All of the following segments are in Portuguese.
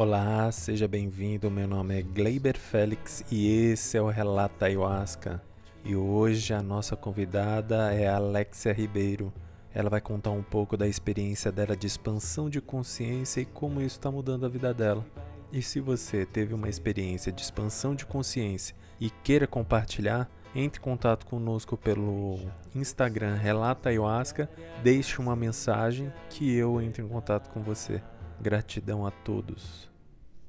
Olá, seja bem-vindo. Meu nome é Gleiber Félix e esse é o Relato Ayahuasca. E hoje a nossa convidada é Alexia Ribeiro. Ela vai contar um pouco da experiência dela de expansão de consciência e como isso está mudando a vida dela. E se você teve uma experiência de expansão de consciência e queira compartilhar, entre em contato conosco pelo Instagram Relata Ayahuasca, deixe uma mensagem que eu entre em contato com você. Gratidão a todos.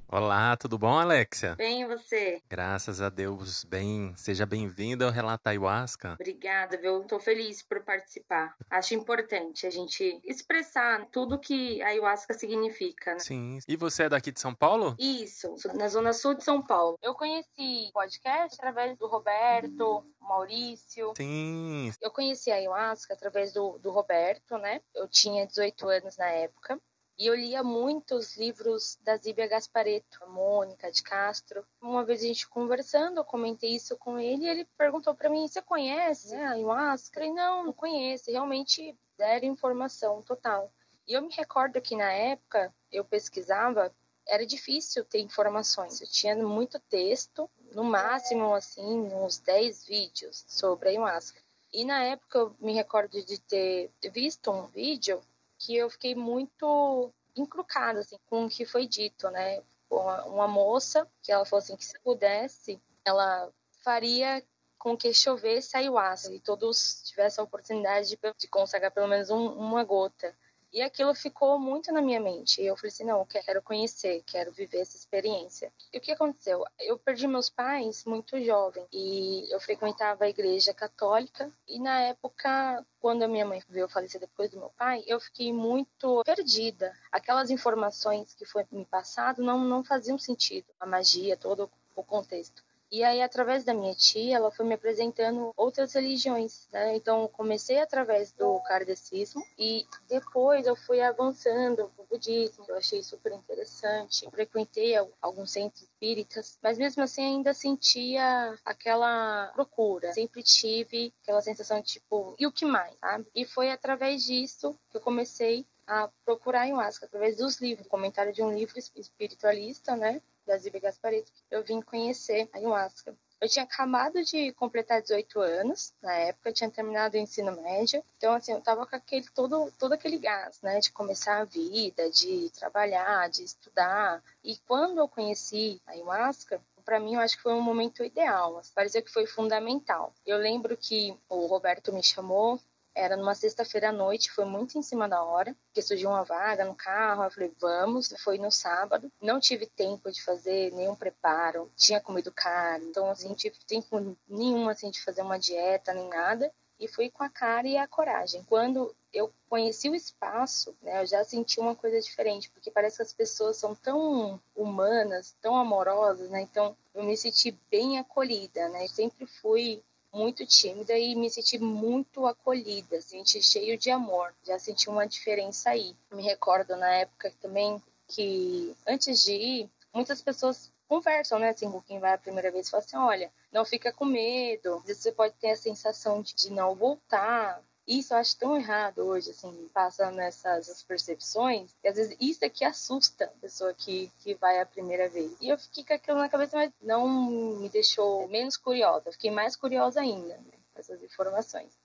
Olá, tudo bom, Alexia? Bem, e você? Graças a Deus, bem. Seja bem-vinda ao Relato Ayahuasca. Obrigada, viu? Estou feliz por participar. Acho importante a gente expressar tudo que a Ayahuasca significa, né? Sim. E você é daqui de São Paulo? Isso, na Zona Sul de São Paulo. Eu conheci o podcast através do Roberto, Maurício. Sim. Eu conheci a Ayahuasca através do, do Roberto, né? Eu tinha 18 anos na época. E eu lia muitos livros da Zíbia Gaspareto, Mônica de Castro. Uma vez a gente conversando, eu comentei isso com ele e ele perguntou para mim: Você conhece né, a ayahuasca? Falei: Não, não conheço. Realmente deram informação total. E eu me recordo que na época eu pesquisava, era difícil ter informações. Eu tinha muito texto, no máximo, assim, uns 10 vídeos sobre a ayahuasca. E na época eu me recordo de ter visto um vídeo que eu fiquei muito encrucada assim, com o que foi dito, né? Uma, moça que ela falou assim que se pudesse, ela faria com que chovesse ayahuasca e todos tivessem a oportunidade de, de consagrar pelo menos um, uma gota. E aquilo ficou muito na minha mente. E eu falei assim: não, eu quero conhecer, quero viver essa experiência. E o que aconteceu? Eu perdi meus pais muito jovem e eu frequentava a igreja católica. E na época, quando a minha mãe veio falecer depois do meu pai, eu fiquei muito perdida. Aquelas informações que foi me passado não, não faziam sentido. A magia, todo o contexto. E aí, através da minha tia, ela foi me apresentando outras religiões, né? Então, comecei através do kardecismo e depois eu fui avançando pro budismo, eu achei super interessante. Frequentei alguns centros espíritas, mas mesmo assim ainda sentia aquela procura. Sempre tive aquela sensação de tipo, e o que mais, sabe? E foi através disso que eu comecei a procurar ayahuasca através dos livros, comentário de um livro espiritualista, né? Da Zíbia Gaspareto, eu vim conhecer a ayahuasca. Eu tinha acabado de completar 18 anos, na época, tinha terminado o ensino médio, então, assim, eu tava com aquele, todo, todo aquele gás, né, de começar a vida, de trabalhar, de estudar. E quando eu conheci a ayahuasca, para mim eu acho que foi um momento ideal, assim, pareceu que foi fundamental. Eu lembro que o Roberto me chamou era numa sexta-feira à noite, foi muito em cima da hora, porque surgiu uma vaga no carro. Eu falei, vamos. Foi no sábado. Não tive tempo de fazer nenhum preparo, tinha comido caro, então, assim, não tive tempo nenhum, assim, de fazer uma dieta nem nada. E fui com a cara e a coragem. Quando eu conheci o espaço, né, eu já senti uma coisa diferente, porque parece que as pessoas são tão humanas, tão amorosas, né? Então, eu me senti bem acolhida, né? Sempre fui muito tímida e me senti muito acolhida, senti cheio de amor. Já senti uma diferença aí. Me recordo na época também que antes de ir, muitas pessoas conversam, né, assim, com quem vai a primeira vez, falam assim, olha, não fica com medo, às vezes você pode ter a sensação de, de não voltar, isso eu acho tão errado hoje, assim, passando essas percepções, e às vezes isso é que assusta a pessoa que, que vai a primeira vez. E eu fiquei com aquilo na cabeça, mas não me deixou menos curiosa, fiquei mais curiosa ainda, né, essas informações.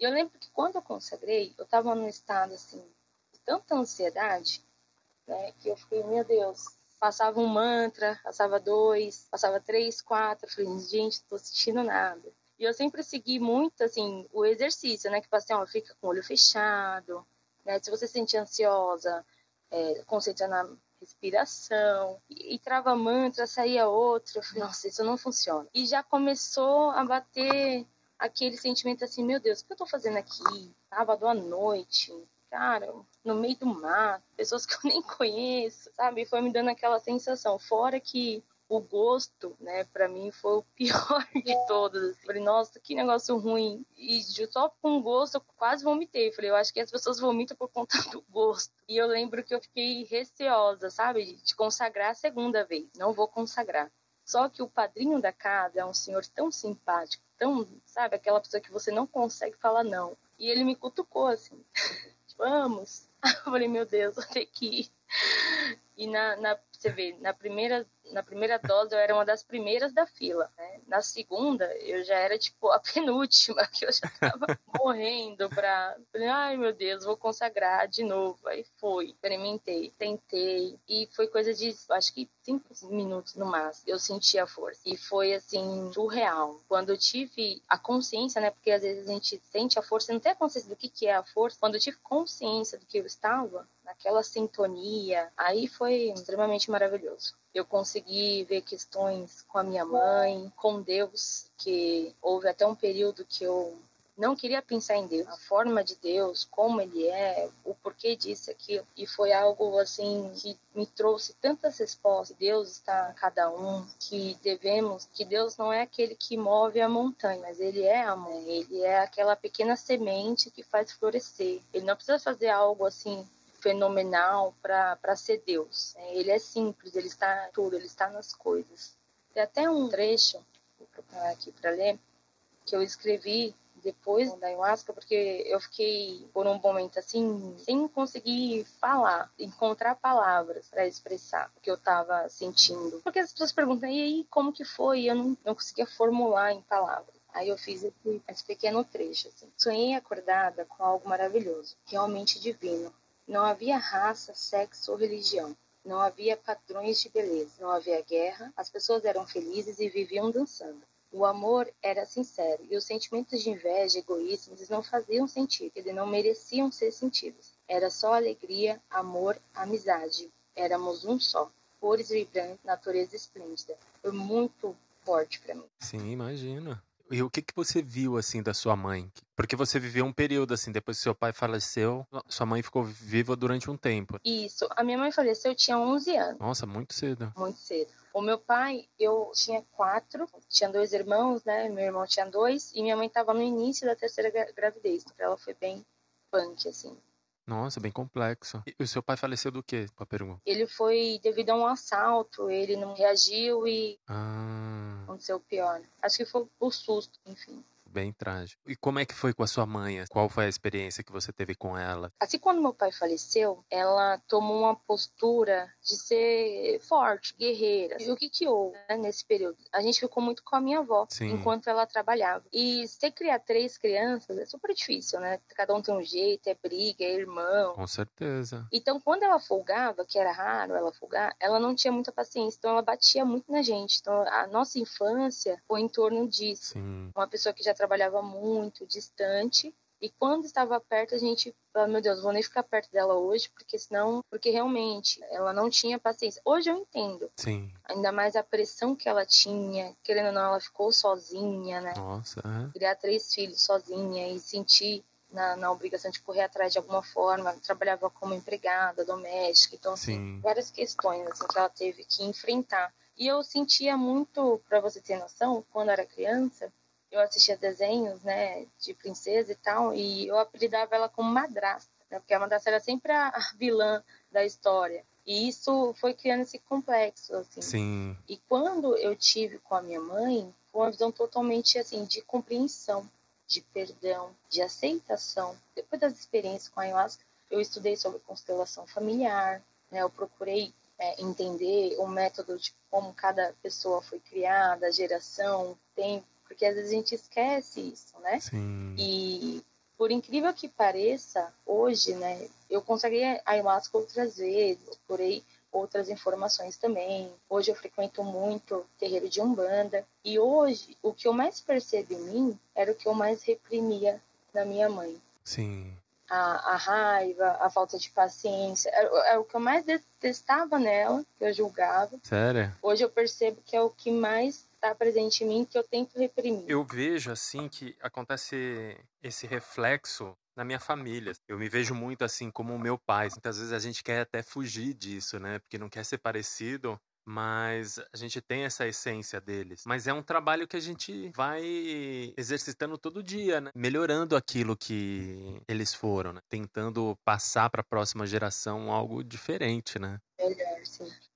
E eu lembro que quando eu consagrei, eu estava num estado, assim, de tanta ansiedade, né, que eu fiquei, meu Deus, passava um mantra, passava dois, passava três, quatro, falei, gente, não tô sentindo nada. E eu sempre segui muito, assim, o exercício, né? Que fala assim, ó, fica com o olho fechado, né? Se você se sente ansiosa, é, concentra na respiração. E, e trava mantra, saía outro. Eu falei, nossa, isso não funciona. E já começou a bater aquele sentimento assim, meu Deus, o que eu tô fazendo aqui? Sábado à noite, cara, no meio do mar, pessoas que eu nem conheço, sabe? Foi me dando aquela sensação. Fora que o gosto, né, para mim foi o pior de todos. Falei, nossa, que negócio ruim. E só com gosto eu quase vomitei. Falei, eu acho que as pessoas vomitam por conta do gosto. E eu lembro que eu fiquei receosa, sabe, de consagrar a segunda vez. Não vou consagrar. Só que o padrinho da casa é um senhor tão simpático, tão, sabe, aquela pessoa que você não consegue falar não. E ele me cutucou assim, vamos. Eu falei, meu Deus, vou ter que ir. E na, na você vê, na primeira, na primeira dose eu era uma das primeiras da fila. Né? Na segunda, eu já era tipo a penúltima, que eu já tava morrendo pra. Ai meu Deus, vou consagrar de novo. Aí foi, experimentei, tentei. E foi coisa de, acho que cinco minutos no máximo. Eu senti a força. E foi assim, surreal. Quando eu tive a consciência, né? Porque às vezes a gente sente a força, não tem a consciência do que, que é a força. Quando eu tive consciência do que eu estava, naquela sintonia, aí foi extremamente maravilhoso. Eu consegui ver questões com a minha mãe, com Deus, que houve até um período que eu não queria pensar em Deus, a forma de Deus, como ele é, o porquê disso aquilo. E foi algo assim que me trouxe tantas respostas. Deus está em cada um, que devemos, que Deus não é aquele que move a montanha, mas ele é a mãe, ele é aquela pequena semente que faz florescer. Ele não precisa fazer algo assim fenomenal para ser Deus. Né? Ele é simples, ele está em tudo, ele está nas coisas. Tem até um trecho, vou procurar aqui para ler, que eu escrevi depois da ayahuasca, porque eu fiquei por um momento assim, sem conseguir falar, encontrar palavras para expressar o que eu estava sentindo. Porque as pessoas perguntam, e aí, como que foi? Eu não, não conseguia formular em palavras. Aí eu fiz esse, esse pequeno trecho. Assim. Sonhei acordada com algo maravilhoso, realmente divino. Não havia raça, sexo ou religião. Não havia padrões de beleza. Não havia guerra. As pessoas eram felizes e viviam dançando. O amor era sincero e os sentimentos de inveja e egoísmo não faziam sentido, eles não mereciam ser sentidos. Era só alegria, amor, amizade. Éramos um só. Cores vibrantes, natureza esplêndida. Foi muito forte para mim. Sim, imagina. E o que, que você viu, assim, da sua mãe? Porque você viveu um período, assim, depois que seu pai faleceu, sua mãe ficou viva durante um tempo. Isso. A minha mãe faleceu, eu tinha 11 anos. Nossa, muito cedo. Muito cedo. O meu pai, eu tinha quatro, tinha dois irmãos, né? Meu irmão tinha dois, e minha mãe estava no início da terceira gravidez, então ela foi bem punk, assim. Nossa, bem complexo. E o seu pai faleceu do quê, com a pergunta? Ele foi devido a um assalto, ele não reagiu e ah. Aconteceu o pior. Acho que foi por susto, enfim bem trágico. E como é que foi com a sua mãe? Qual foi a experiência que você teve com ela? Assim, quando meu pai faleceu, ela tomou uma postura de ser forte, guerreira. E o que que houve né, nesse período? A gente ficou muito com a minha avó, Sim. enquanto ela trabalhava. E você criar três crianças é super difícil, né? Cada um tem um jeito, é briga, é irmão. Com certeza. Então, quando ela folgava, que era raro ela folgar, ela não tinha muita paciência, então ela batia muito na gente. Então, a nossa infância foi em torno disso. Sim. Uma pessoa que já trabalhava muito, distante, e quando estava perto, a gente, oh, meu Deus, vou nem ficar perto dela hoje, porque senão, porque realmente ela não tinha paciência. Hoje eu entendo. Sim. Ainda mais a pressão que ela tinha, querendo ou não, ela ficou sozinha, né? Nossa. É. Criar três filhos sozinha e sentir na, na, obrigação de correr atrás de alguma forma, trabalhava como empregada doméstica, então assim, várias questões assim, que ela teve que enfrentar. E eu sentia muito, para você ter noção, quando era criança, eu assistia desenhos, né, de princesa e tal, e eu apelidava ela como madrasta, né, porque a madrasta era sempre a, vilã da história. E isso foi criando esse complexo, assim. Sim. E quando eu tive com a minha mãe, foi uma visão totalmente, assim, de compreensão, de perdão, de aceitação. Depois das experiências com a ayahuasca, eu estudei sobre constelação familiar, né, eu procurei é, entender o método de como cada pessoa foi criada, a geração, o tempo, porque às vezes a gente esquece isso, né? Sim. E por incrível que pareça, hoje, né, eu consegui a ayahuasca outras vezes, procurei outras informações também. Hoje eu frequento muito terreiro de Umbanda e hoje o que eu mais percebo em mim era o que eu mais reprimia na minha mãe. Sim. A, a raiva, a falta de paciência, era, era o que eu mais detestava nela, que eu julgava. Sério? Hoje eu percebo que é o que mais está presente em mim que eu tento reprimir. Eu vejo assim que acontece esse reflexo na minha família. Eu me vejo muito assim como o meu pai. Muitas vezes a gente quer até fugir disso, né? Porque não quer ser parecido, mas a gente tem essa essência deles. Mas é um trabalho que a gente vai exercitando todo dia, né? Melhorando aquilo que eles foram, né? Tentando passar para a próxima geração algo diferente, né?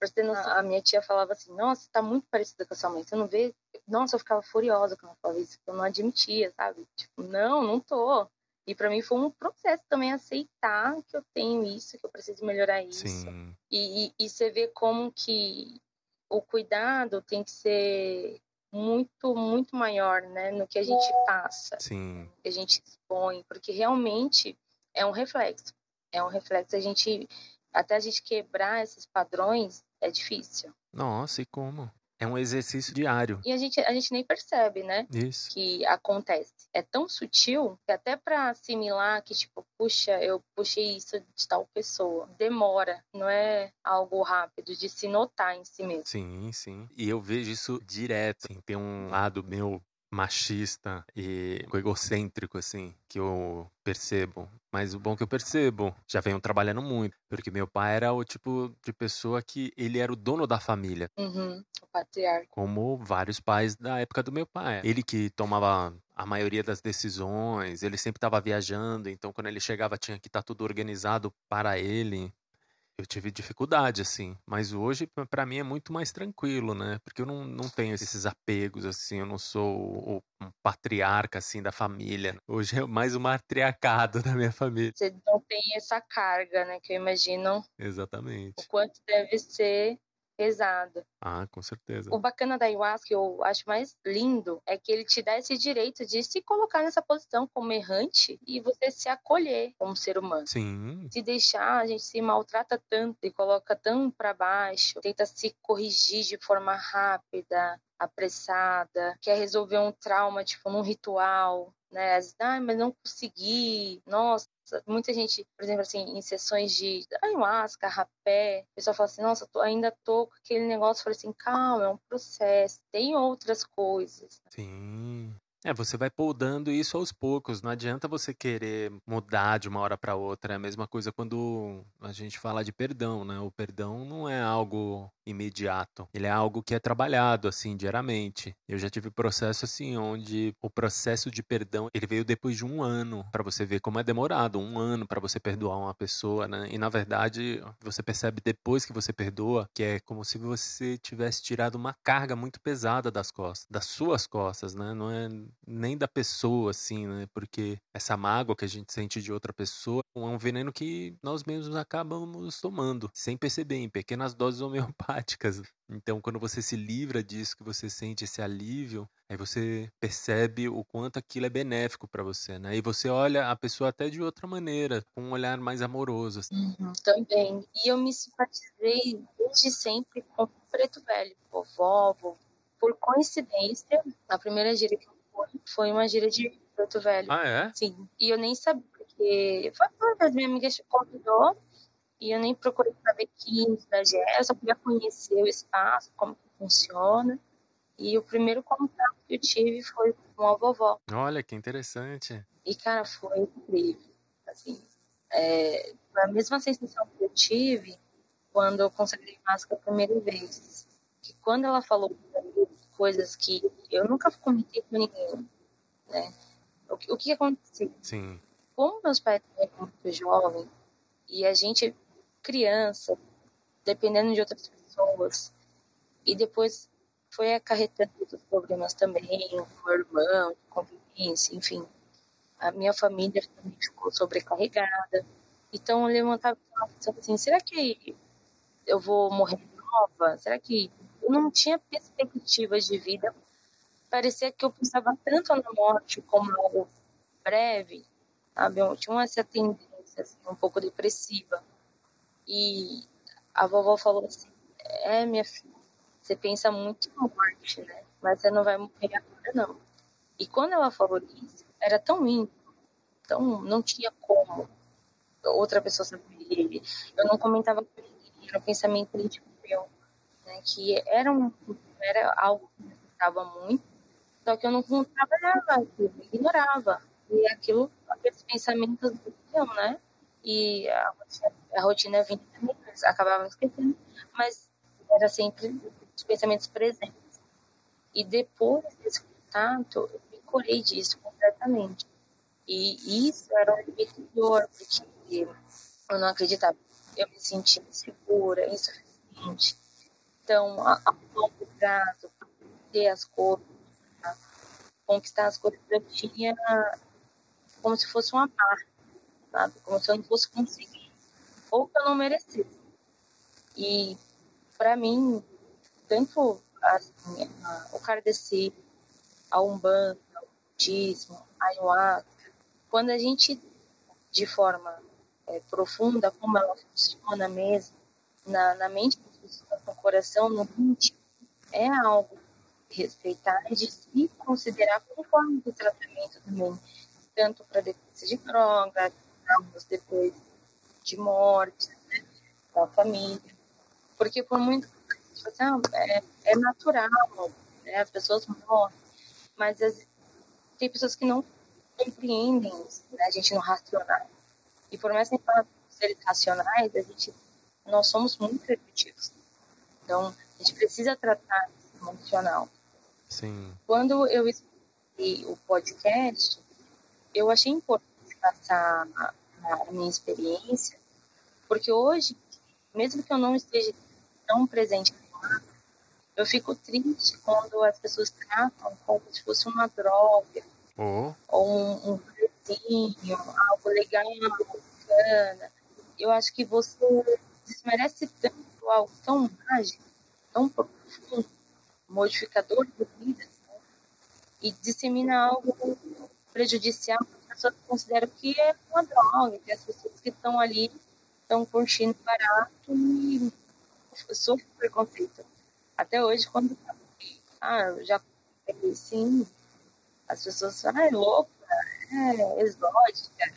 Sim. A minha tia falava assim: Nossa, tá muito parecida com a sua mãe. Você não vê? Nossa, eu ficava furiosa quando ela falava isso. Eu não admitia, sabe? Tipo, não, não tô. E para mim foi um processo também aceitar que eu tenho isso, que eu preciso melhorar isso. Sim. E, e, e você vê como que o cuidado tem que ser muito, muito maior, né, no que a gente passa, Sim. que a gente expõe, porque realmente é um reflexo. É um reflexo. A gente, até a gente quebrar esses padrões, é difícil. Nossa, e como? É um exercício diário. E a gente, a gente nem percebe, né? Isso. Que acontece. É tão sutil que até para assimilar que, tipo, puxa, eu puxei isso de tal pessoa. Demora. Não é algo rápido de se notar em si mesmo. Sim, sim. E eu vejo isso direto. Assim, tem um lado meu machista e egocêntrico, assim, que eu percebo. Mas o bom que eu percebo, já venho trabalhando muito, porque meu pai era o tipo de pessoa que ele era o dono da família. Uhum, o patriarca. Como vários pais da época do meu pai. Ele que tomava a maioria das decisões, ele sempre estava viajando, então quando ele chegava tinha que estar tá tudo organizado para ele eu tive dificuldade, assim. Mas hoje, para mim, é muito mais tranquilo, né? Porque eu não, não tenho esses apegos, assim. Eu não sou o, um patriarca, assim, da família. Hoje é mais o matriarcado da minha família. Você não tem essa carga, né? Que eu imagino. Exatamente. O quanto deve ser pesado. Ah, com certeza. O bacana da ayahuasca, que eu acho mais lindo, é que ele te dá esse direito de se colocar nessa posição como errante e você se acolher como ser humano. Sim. Se deixar, a gente se maltrata tanto e coloca tão para baixo, tenta se corrigir de forma rápida, apressada, quer resolver um trauma, tipo, num ritual, né? Ah, mas não consegui. Nossa, muita gente, por exemplo, assim, em sessões de ayahuasca, rapé, o pessoal fala assim, nossa, tô, ainda tô com aquele negócio. Falei assim, calma, é um processo, tem outras coisas. Sim. É, você vai podando isso aos poucos. Não adianta você querer mudar de uma hora para outra. É a mesma coisa quando a gente fala de perdão, né? O perdão não é algo imediato. Ele é algo que é trabalhado assim diariamente. Eu já tive processo assim onde o processo de perdão ele veio depois de um ano para você ver como é demorado um ano para você perdoar uma pessoa, né? E na verdade você percebe depois que você perdoa que é como se você tivesse tirado uma carga muito pesada das costas, das suas costas, né? Não é nem da pessoa assim, né? Porque essa mágoa que a gente sente de outra pessoa é um veneno que nós mesmos acabamos tomando sem perceber em pequenas doses homeopáticas. Então, quando você se livra disso, que você sente esse alívio, aí você percebe o quanto aquilo é benéfico para você, né? E você olha a pessoa até de outra maneira, com um olhar mais amoroso. Assim. Uhum, também. E eu me simpatizei desde sempre com o Preto Velho, vovó. Por coincidência, a primeira gira que eu foi uma gira de Preto Velho. Ah, é? Sim. E eu nem sabia, porque foi uma das minhas amigas que convidou e eu nem procurei saber que da GE, eu só queria conhecer o espaço, como que funciona. E o primeiro contato que eu tive foi com a vovó. Olha, que interessante. E, cara, foi incrível. Assim, é, a mesma sensação que eu tive quando eu consagrei máscara a primeira vez. Que quando ela falou coisas que eu nunca comentei com ninguém, né? O que, o que aconteceu? Sim. Como meus pais eram muito jovens, e a gente criança, dependendo de outras pessoas. E depois foi acarretando outros problemas também, o meu irmão, de convivência, enfim. A minha família também ficou sobrecarregada. Então eu levantava assim, será que eu vou morrer nova? Será que não tinha perspectivas de vida? Parecia que eu pensava tanto na morte como algo breve, sabe? Eu tinha essa tendência assim, um pouco depressiva. E a vovó falou assim: É, minha filha, você pensa muito em morte, né? Mas você não vai morrer agora, não. E quando ela falou isso, era tão íntimo, então não tinha como outra pessoa saber. Eu não comentava com ninguém, era um pensamento íntimo meu, né? Que era, um, era algo que me afetava muito, só que eu não trabalhava, eu ignorava. E aquilo, aqueles pensamentos vinham, né? E a rotina, a rotina vinha também, acabava esquecendo, mas era sempre os pensamentos presentes. E depois desse contato, eu me curei disso completamente. E isso era um libertador, porque eu não acreditava. Eu me sentia insegura, insuficiente. Então, a, a longo prazo, ter as coisas, conquistar as coisas, eu tinha como se fosse uma barra, sabe? Como se eu não fosse conseguir, ou que eu não merecesse. E, para mim, tanto assim, o Kardeci, a Umbanda, o budismo, a Ayahuasca, quando a gente, de forma é, profunda, como ela funciona mesmo, na, na mente, no coração, no íntimo, é algo respeitar e de se considerar conforme do tratamento também, tanto para dependência de drogas, depois de morte né, da família. Porque por muito é, é natural, né, as pessoas morrem, mas as, tem pessoas que não compreendem isso, né, a gente não racional. E por mais que a gente seres racionais, a gente, nós somos muito repetitivos. Então, a gente precisa tratar emocional. Sim. Quando eu escutei o podcast, eu achei importante passar a, a minha experiência, porque hoje, mesmo que eu não esteja tão presente eu fico triste quando as pessoas tratam como se fosse uma droga, oh. ou um, um presinho, algo legal, bacana. Eu acho que você desmerece tanto algo tão mágico, tão profundo, modificador de vida né? e dissemina algo prejudicial que as pessoas consideram que é uma droga, que as pessoas que estão ali estão curtindo barato e sofrem preconceito. Até hoje, quando ah, eu já sim, as pessoas falam, ah, é louca, é exótica,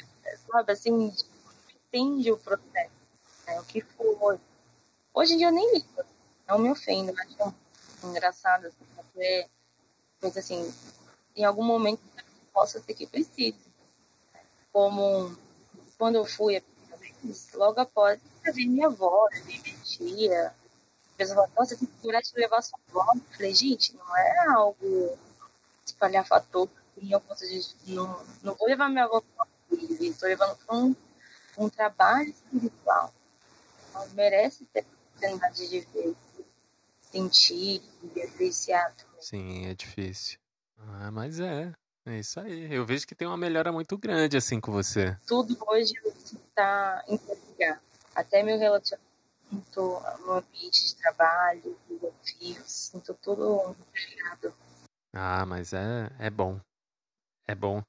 sabe, assim, entende o processo, né, o que foi. Hoje em dia eu nem ligo, não me ofendo, mas acho engraçado, assim, porque, coisa assim, em algum momento possa ser que precise. Como quando eu fui a logo após, eu vi minha avó, vi minha tia, a pessoa falou, nossa, tem que de levar sua avó. Eu falei, gente, não é algo espalhafatoso, assim, eu posso, não, não vou levar minha avó para estou levando um, um trabalho espiritual. Ela merece ter oportunidade de ver sentir, vivenciar. Sim, é difícil. Ah, mas é. É isso aí. Eu vejo que tem uma melhora muito grande assim com você. Tudo hoje está interligado. Até meu relacionamento, no ambiente de trabalho, desafios, sinto tudo interligado. Ah, mas é, é bom. É bom.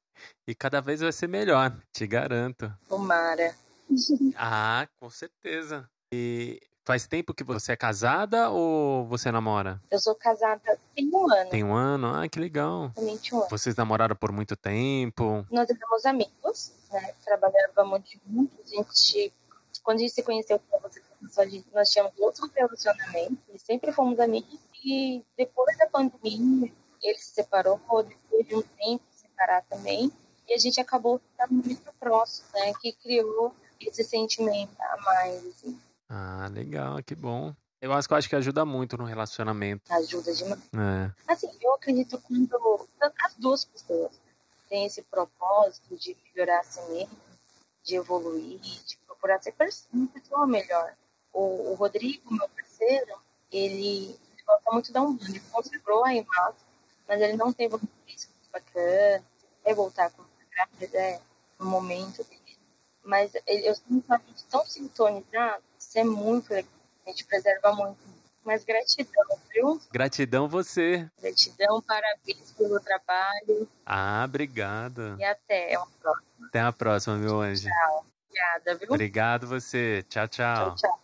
E cada vez vai ser melhor, te garanto. Tomara. ah, com certeza. E Faz tempo que você é casada ou você namora? Eu sou casada tem um ano. Tem um ano? Ah, que legal. Somente um ano. Vocês namoraram por muito tempo? Nós éramos amigos, né? Trabalhávamos juntos. A gente, quando a gente se conheceu, nós tínhamos outros relacionamentos e sempre fomos amigos. E depois da pandemia, ele se separou, depois de um tempo se separar também. E a gente acabou ficando muito próximo, né? Que criou esse sentimento a mais, assim. Ah, legal, que bom. Eu acho que eu acho que ajuda muito no relacionamento. Ajuda demais. É. Assim, eu acredito quando as duas pessoas têm esse propósito de melhorar a si mesmo, de evoluir, de procurar ser uma pessoa melhor. O, o Rodrigo, meu parceiro, ele gosta muito da Umbanda, ele consagrou a imagem, mas ele não um risco bacana, é voltar com é no momento dele. Mas ele, eu sinto a gente tão sintonizado isso é muito legal. A gente preserva muito. Mas gratidão, viu? Gratidão você. Gratidão, parabéns pelo trabalho. Ah, obrigado. E até a próxima. Até a próxima, meu anjo. Tchau. Obrigada, viu? Obrigado você. Tchau, tchau. Tchau, tchau.